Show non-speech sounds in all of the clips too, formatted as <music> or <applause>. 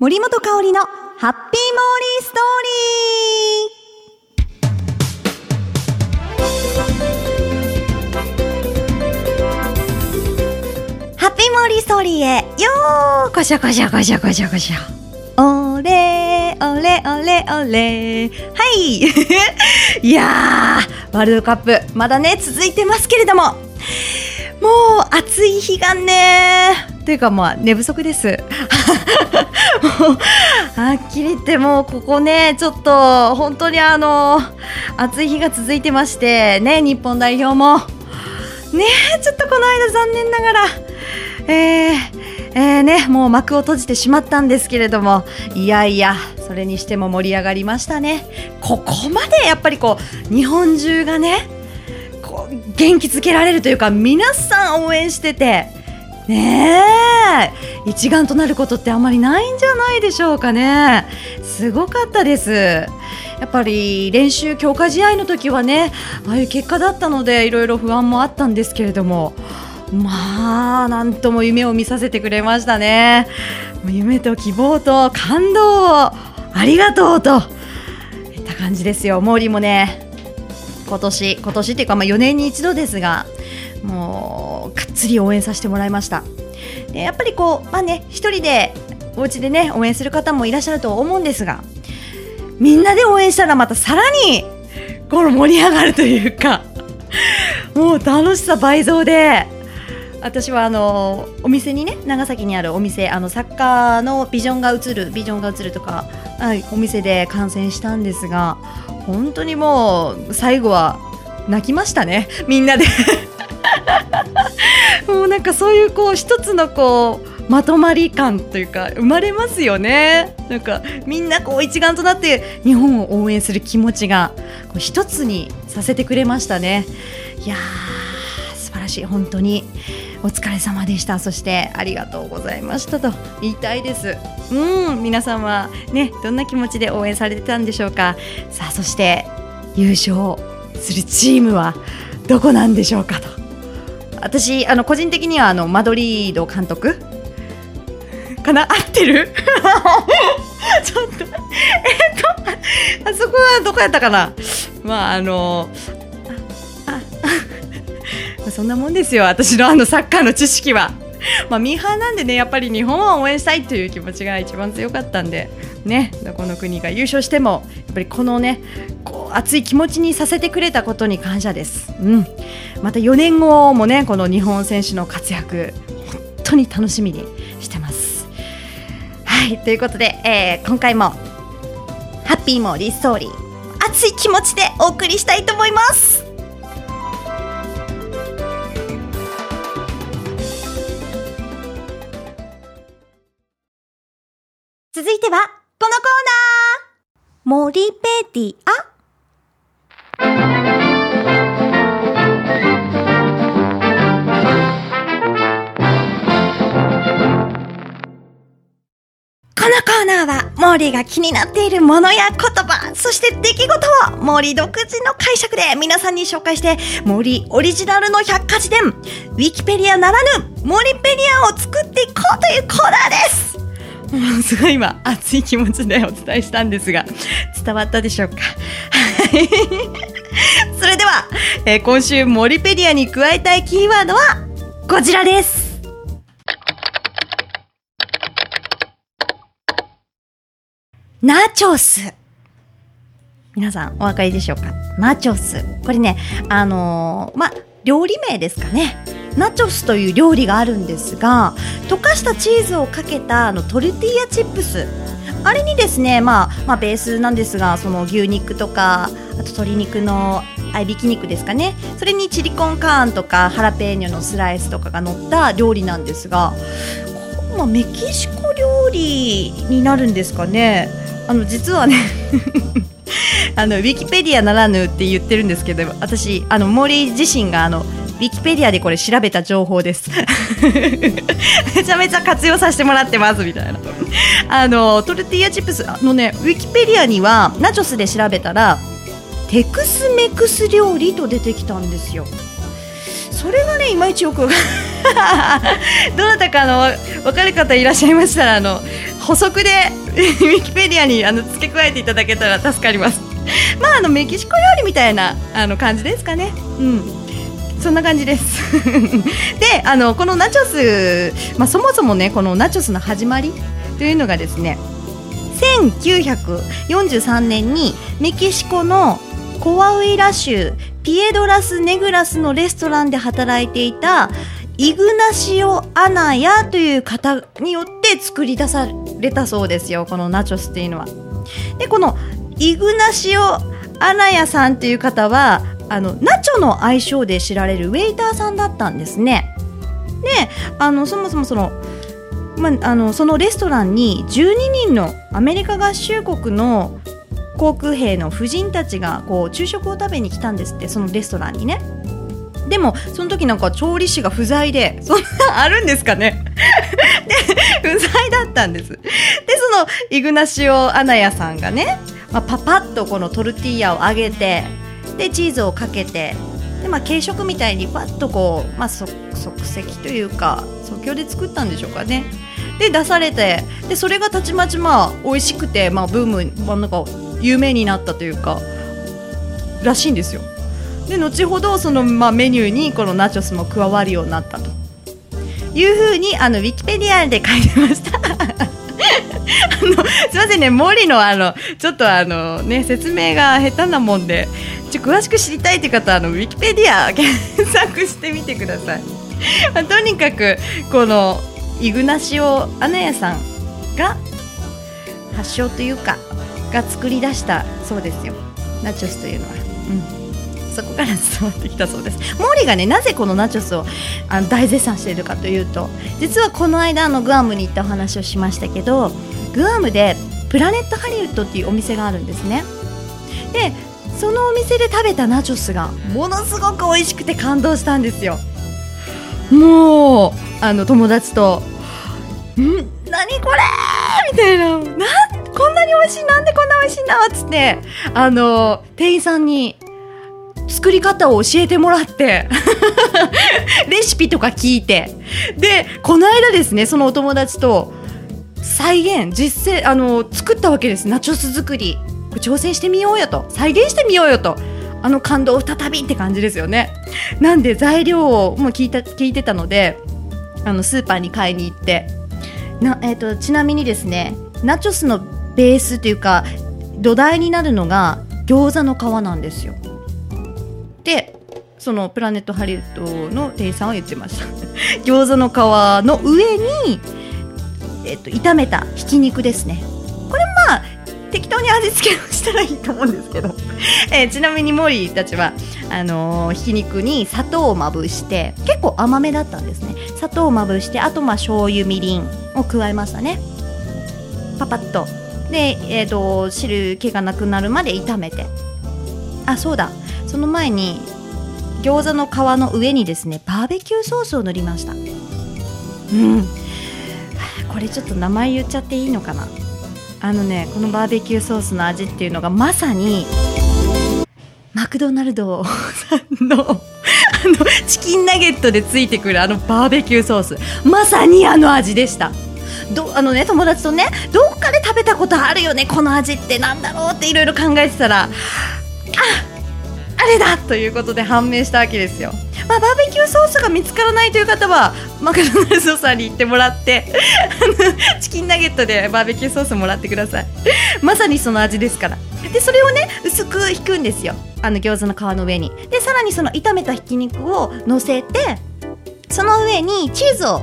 森本香里のハッピーモーリーストーリー。ハッピーモーリーストーリーへ。よーこしょこしょこしょこしょこしょ。おれおれおれおれはい。<laughs> いやーワールドカップまだね続いてますけれども。もう暑い日がねというかまあ寝不足です。<laughs> はっきり言ってもうここねちょっと本当にあの暑い日が続いてましてね日本代表も。ねちょっとこの間残念ながらえー、えー、ねもう幕を閉じてしまったんですけれどもいやいやそれにしても盛り上がりましたね。ここまでやっぱりこう日本中がねこう元気づけられるというか皆さん応援しててねえ。一丸となることってあんまりないんじゃないでしょうかね。すごかったです。やっぱり練習強化試合の時はねああいう結果だったのでいろいろ不安もあったんですけれども。まあなんとも夢を見させてくれましたね。夢と希望と感動をありがとうと。いった感じですよ。毛利もね今年今年っていうかまあ4年に一度ですがもうがっつり応援させてもらいました。でやっぱりこうまあね一人でお家でね応援する方もいらっしゃると思うんですがみんなで応援したらまたさらにこの盛り上がるというかもう楽しさ倍増で私はあのお店にね長崎にあるお店あのサッカーのビジョンが映るビジョンが映るとか、はい、お店で観戦したんですが本当にもう最後は泣きましたねみんなで。もうなんかそういうこう一つのこうまとまり感というか生まれますよね。なんかみんなこう一丸となって日本を応援する気持ちがこう一つにさせてくれましたね。いやー素晴らしい。本当にお疲れ様でした。そしてありがとうございましたと言いたいです。うん皆さんはねどんな気持ちで応援されてたんでしょうか。さあそして優勝するチームはどこなんでしょうかと。私あの個人的にはあのマドリード監督。かな？<laughs> 合ってる？<laughs> ちょっとえっとあそこはどこやったかな？まああのあそんなもんですよ私のあのサッカーの知識は。まあ、ミーハーなんでねやっぱり日本を応援したいという気持ちが一番強かったんでねどこの国が優勝してもやっぱりこのね熱い気持ちにさせてくれたことに感謝です。うんまた4年後もねこの日本選手の活躍本当に楽しみにしてます。はいということで、えー、今回もハッピーもリーストーリー熱い気持ちでお送りしたいと思います。続いてはこのコーナー森ペディア？リーが気になっているものや言葉、そして出来事を、モーリー独自の解釈で皆さんに紹介して、モーリーオリジナルの百科事典、ウィキペディアならぬ、モリペディアを作っていこうというコーナーですもう <laughs> すごい今、熱い気持ちでお伝えしたんですが、伝わったでしょうか？はい。それでは、えー、今週、モリペディアに加えたいキーワードは、こちらですナチョス。皆さんお分かりでしょうか？ナチョス。これね、あのー、ま、料理名ですかね。ナチョスという料理があるんですが、溶かしたチーズをかけたあのトルティーヤチップス。あれにですね、まあ、まあ、ベースなんですが、その牛肉とか、あと鶏肉の合いびき肉ですかね。それにチリコンカーンとかハラペーニョのスライスとかが乗った料理なんですが、まあ、メキシコ料理になるんですかね。あの実はね <laughs> あのウィキペディアならぬって言ってるんですけど私あの森自身があのウィキペディアでこれ調べた情報です。<laughs> めちゃめちゃ活用させてもらってますみたいな。あのトルティーヤチップスのねウィキペディアにはナチョスで調べたらテクスメクス料理と出てきたんですよ。それがねいまいちよく <laughs> どなたかの分かる方いらっしゃいましたらあの補足で <laughs> ウィキペディアにあの付け加えていただけたら助かります。まああのメキシコ料理みたいなあの感じですかね。うん。そんな感じです。<laughs> であのこのナチョス、まあ、そもそもねこのナチョスの始まりというのがですね1943年にメキシコのコアウイラ州ピエドラス・ネグラスのレストランで働いていたイグナシオ・アナヤという方によって作り出されたそうですよこのナチョスっていうのは。でこのイグナシオ・アナヤさんという方はあのナチョの愛称で知られるウェイターさんだったんですね。であのそもそもそのま、あのそのレストランに12人のアメリカ合衆国の航空兵の婦人たちがこう昼食を食べに来たんですってそのレストランにね。でもその時なんか調理師が不在でそんなあるんですかね。<laughs> で不在だったんです。でそのイグナシオ・アナヤさんがね、まあ、パパッとこのトルティーヤを揚げてでチーズをかけてで、まあ、軽食みたいにパッとこう、まあ、即席というか即興で作ったんでしょうかね。で出されてでそれがたちまちまあ美味しくて、まあ、ブーム、まあ、なんか有名になったというからしいんですよ。で後ほどその、まあ、メニューにこのナチョスも加わるようになったと。いうふうにあのウィキペディアで書いてました。あのすいませんね。森のあのちょっとあのね説明が下手なもんでちょ詳しく知りたいという方はあのウィキペディア検索してみてください、とにかくこのイグナシオ・アナヤさんが発祥というかが作り出したそうですよ。ナチョスというのは、うん、そこから伝わってきたそうです。モーリーがねなぜこのナチョスをあの大絶賛しているかというと実はこの間のグアムに行ったお話をしましたけどグアムでプラネットハリウッドっていうお店があるんですね。でそのお店で食べたナチョスがものすごく美味しくて感動したんですよ。もうあの友達と「ん？何これ!」みたいな。なこんなに美味しいなんでこんな美味しいんだっつってあの店員さんに作り方を教えてもらって <laughs> レシピとか聞いて。でこの間ですねそのお友達と再現実践あの作ったわけです。ナチョス作り。挑戦してみようよと。再現してみようよと。あの感動再びって感じですよね。なんで材料をもう聞いた聞いてたのであのスーパーに買いに行って。な、えーと、ちなみにですねナチョスのベースというか土台になるのが餃子の皮なんですよ。でそのプラネットハリウッドの店員さんは言ってました。<laughs> 餃子の皮の上に、えっと、炒めたひき肉ですね。これまあ適当に味付けをしたらいいと思うんですけど、<laughs> えー、ちなみにモリーたちはあのー、ひき肉に砂糖をまぶして結構甘めだったんですね。砂糖をまぶしてあとまあ醤油みりんを加えましたね。パパッと。で、えーと、汁気がなくなるまで炒めて。あそうだ。その前に餃子の皮の上にですねバーベキューソースを塗りました。うん。これちょっと名前言っちゃっていいのかな。あのねこのバーベキューソースの味っていうのがまさにマクドナルドさんの <laughs> あのチキンナゲットでついてくるあのバーベキューソース。まさにあの味でした。どあのね友達とねどっかで食べたことあるよねこの味ってなんだろうっていろいろ考えてたらああれだということで判明したわけですよ。まあ、バーベキューソースが見つからないという方はマクドナルドさんに行ってもらって <laughs> チキンナゲットでバーベキューソースもらってください。まさにその味ですから。でそれをね薄く引くんですよ。あの餃子の皮の上に。でさらにその炒めたひき肉を乗せてその上にチーズを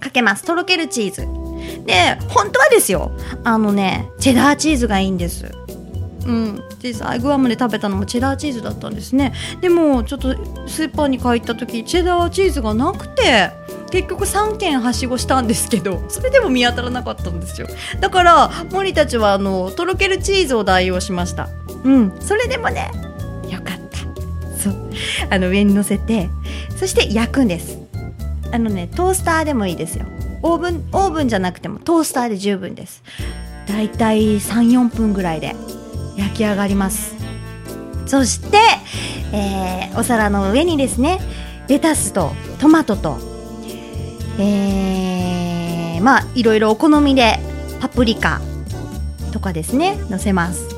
かけます。とろけるチーズ。で本当はですよあのねチェダーチーズがいいんです。うん。実際グアムで食べたのもチェダーチーズだったんですね。でもちょっとスーパーに買いった時チェダーチーズがなくて結局3軒はしごしたんですけど <laughs> それでも見当たらなかったんですよ。だから森たちはあのとろけるチーズを代用しました。うん。それでもねよかった。そう。あの上に乗せてそして焼くんです。あのねトースターでもいいですよ。オーブンオーブンじゃなくてもトースターで十分です。だいたい34分ぐらいで焼き上がります。そして、えー、お皿の上にですねレタスとトマトとえー、まあいろいろお好みでパプリカとかですね乗せます。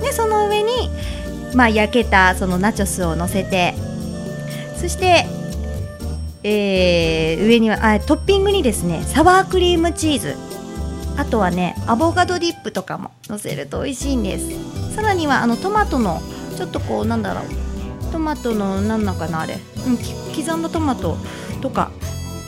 でその上にまあ焼けたそのナチョスを乗せてそしてえー、上にはあトッピングにですねサワークリームチーズ。あとはねアボカドディップとかも乗せると美味しいんです。さらにはあのトマトのちょっとこうなんだろう。トマトの何なのかなあれ、うん、刻んだトマトとか。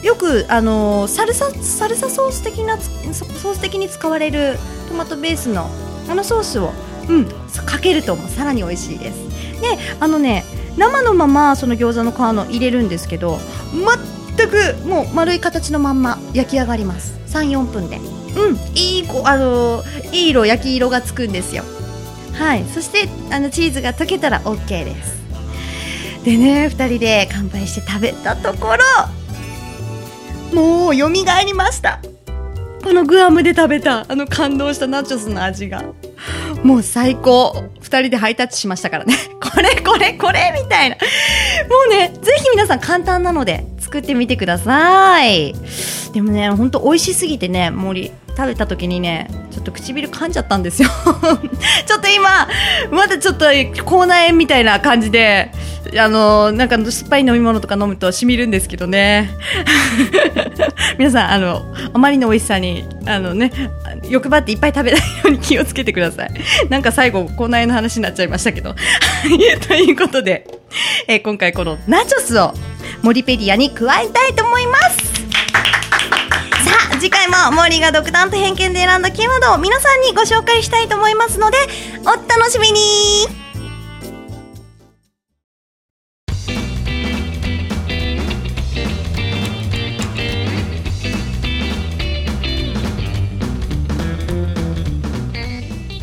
よくあのサルササルサソース的なソース的に使われるトマトベースのあのソースをうんかけるともさらに美味しいです。であのね生のままその餃子の皮の入れるんですけど全くもう丸い形のまんま焼き上がります。34分で。うん。いいあのいい色焼き色がつくんですよ。はい。そしてあのチーズが溶けたら OK です。でね2人で乾杯して食べたところもう蘇りました。このグアムで食べたあの感動したナチョスの味が。もう最高。2人でハイタッチしましたからね。ここれこれこれみたいな。もうねぜひ皆さん簡単なので作ってみてください。でもねほんと美味しすぎてね森食べた時にねちょっと唇噛んじゃったんですよ。<laughs> ちょっと今まだちょっと口内炎みたいな感じであのなんか酸っぱい飲み物とか飲むとしみるんですけどね。<laughs> 皆さんあのあまりの美味しさにあのね欲張っていっぱい食べないように気をつけてください。なんか最後口内炎の話になっちゃいましたけど。<laughs> ということで、えー、今回このナチョスをモリペディアに加えたいと思います。次回もモーリーが独断と偏見で選んだキーワードを皆さんにご紹介したいと思いますのでお楽しみに。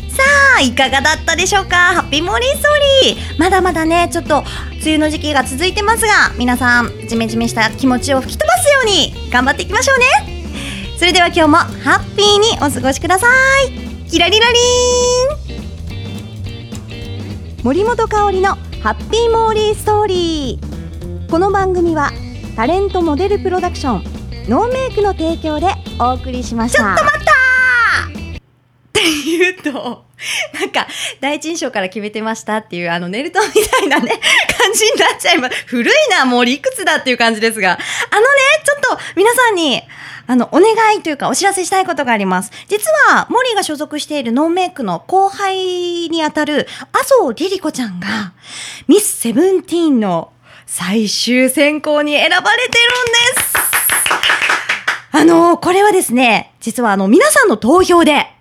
さあいかがだったでしょうか？ハッピーモーリーストーリー。まだまだねちょっと梅雨の時期が続いてますが皆さんジメジメした気持ちを吹き飛ばすように頑張っていきましょうね。それでは今日もハッピーにお過ごしください。キラリラリン。森本香里のハッピーモーリーストーリーこの番組はタレントモデルプロダクションノーメイクの提供でお送りしました。ちょっと待ったって言うと <laughs> なんか第一印象から決めてましたっていうあのネルトみたいなね <laughs> 感じになっちゃいます古いなもういくつだっていう感じですがあのねちょっと皆さんにあの、お願いというかお知らせしたいことがあります。実は、モリーが所属しているノーメイクの後輩にあたる麻生リリコちゃんが、ミスセブンティーンの最終選考に選ばれてるんです。あの、これはですね、実はあの、皆さんの投票で、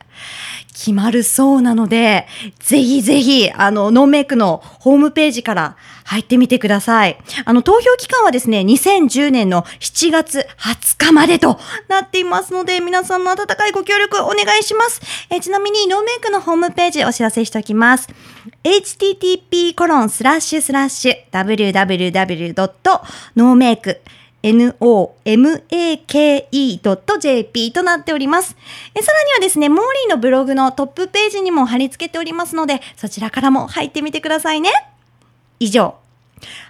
決まるそうなので、ぜひぜひ、あの、ノーメイクのホームページから入ってみてください。あの、投票期間はですね、2010年の7月20日までとなっていますので、皆さんの温かいご協力お願いします。えちなみに、ノーメイクのホームページお知らせしておきます。http://www.nomake コロンスラッシュスラッシュ www.nomake nomake.jp となっております。えさらにはですね、モーリーのブログのトップページにも貼り付けておりますので、そちらからも入ってみてくださいね。以上、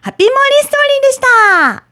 ハッピーモーリーストーリーでした。